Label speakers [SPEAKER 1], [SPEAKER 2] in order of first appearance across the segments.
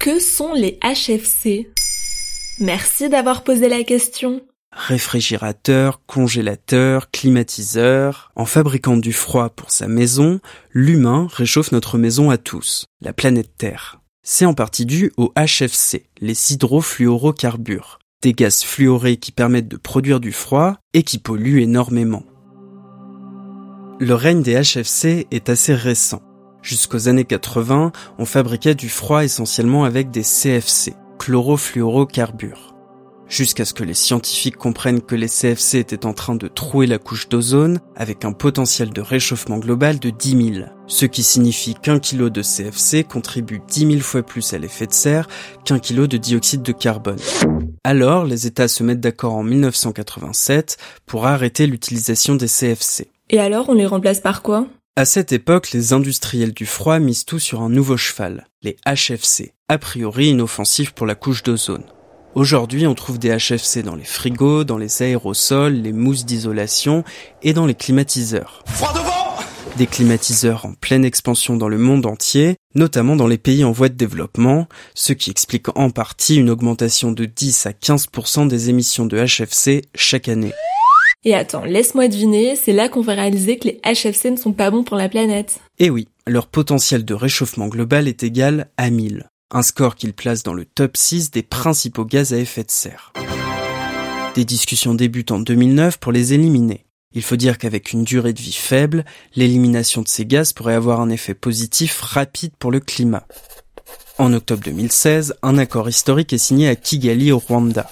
[SPEAKER 1] Que sont les HFC Merci d'avoir posé la question.
[SPEAKER 2] Réfrigérateur, congélateur, climatiseur. En fabriquant du froid pour sa maison, l'humain réchauffe notre maison à tous, la planète Terre. C'est en partie dû aux HFC, les hydrofluorocarbures, des gaz fluorés qui permettent de produire du froid et qui polluent énormément. Le règne des HFC est assez récent. Jusqu'aux années 80, on fabriquait du froid essentiellement avec des CFC, chlorofluorocarbures jusqu'à ce que les scientifiques comprennent que les CFC étaient en train de trouer la couche d'ozone avec un potentiel de réchauffement global de 10 000, ce qui signifie qu'un kilo de CFC contribue 10 000 fois plus à l'effet de serre qu'un kilo de dioxyde de carbone. Alors, les États se mettent d'accord en 1987 pour arrêter l'utilisation des CFC.
[SPEAKER 1] Et alors, on les remplace par quoi?
[SPEAKER 2] À cette époque, les industriels du froid misent tout sur un nouveau cheval, les HFC, a priori inoffensifs pour la couche d'ozone. Aujourd'hui, on trouve des HFC dans les frigos, dans les aérosols, les mousses d'isolation et dans les climatiseurs.
[SPEAKER 3] Froid devant
[SPEAKER 2] Des climatiseurs en pleine expansion dans le monde entier, notamment dans les pays en voie de développement, ce qui explique en partie une augmentation de 10 à 15% des émissions de HFC chaque année.
[SPEAKER 1] Et attends, laisse-moi deviner, c'est là qu'on va réaliser que les HFC ne sont pas bons pour la planète.
[SPEAKER 2] Eh oui, leur potentiel de réchauffement global est égal à 1000 un score qu'il place dans le top 6 des principaux gaz à effet de serre. Des discussions débutent en 2009 pour les éliminer. Il faut dire qu'avec une durée de vie faible, l'élimination de ces gaz pourrait avoir un effet positif rapide pour le climat. En octobre 2016, un accord historique est signé à Kigali au Rwanda.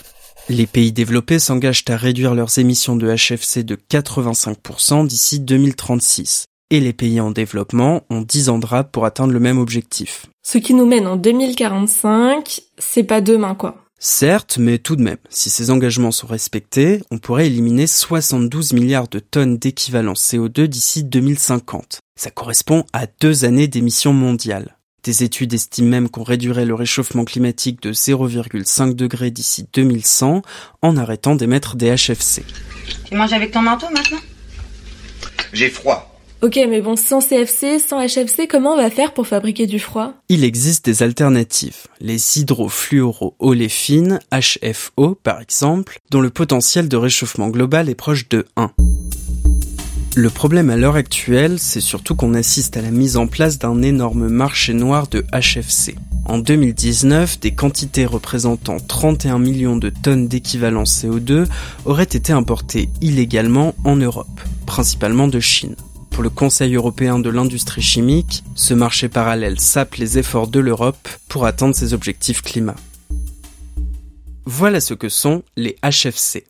[SPEAKER 2] Les pays développés s'engagent à réduire leurs émissions de HFC de 85% d'ici 2036, et les pays en développement ont 10 ans de rap pour atteindre le même objectif.
[SPEAKER 1] Ce qui nous mène en 2045, c'est pas demain quoi.
[SPEAKER 2] Certes, mais tout de même, si ces engagements sont respectés, on pourrait éliminer 72 milliards de tonnes d'équivalent CO2 d'ici 2050. Ça correspond à deux années d'émissions mondiales. Des études estiment même qu'on réduirait le réchauffement climatique de 0,5 degrés d'ici 2100 en arrêtant d'émettre des HFC.
[SPEAKER 4] Tu manges avec ton manteau maintenant?
[SPEAKER 3] J'ai froid.
[SPEAKER 1] Ok, mais bon, sans CFC, sans HFC, comment on va faire pour fabriquer du froid?
[SPEAKER 2] Il existe des alternatives. Les hydrofluorooléfines, HFO par exemple, dont le potentiel de réchauffement global est proche de 1. Le problème à l'heure actuelle, c'est surtout qu'on assiste à la mise en place d'un énorme marché noir de HFC. En 2019, des quantités représentant 31 millions de tonnes d'équivalent CO2 auraient été importées illégalement en Europe, principalement de Chine pour le Conseil européen de l'industrie chimique, ce marché parallèle sape les efforts de l'Europe pour atteindre ses objectifs climat. Voilà ce que sont les HFC.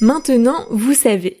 [SPEAKER 1] Maintenant, vous savez,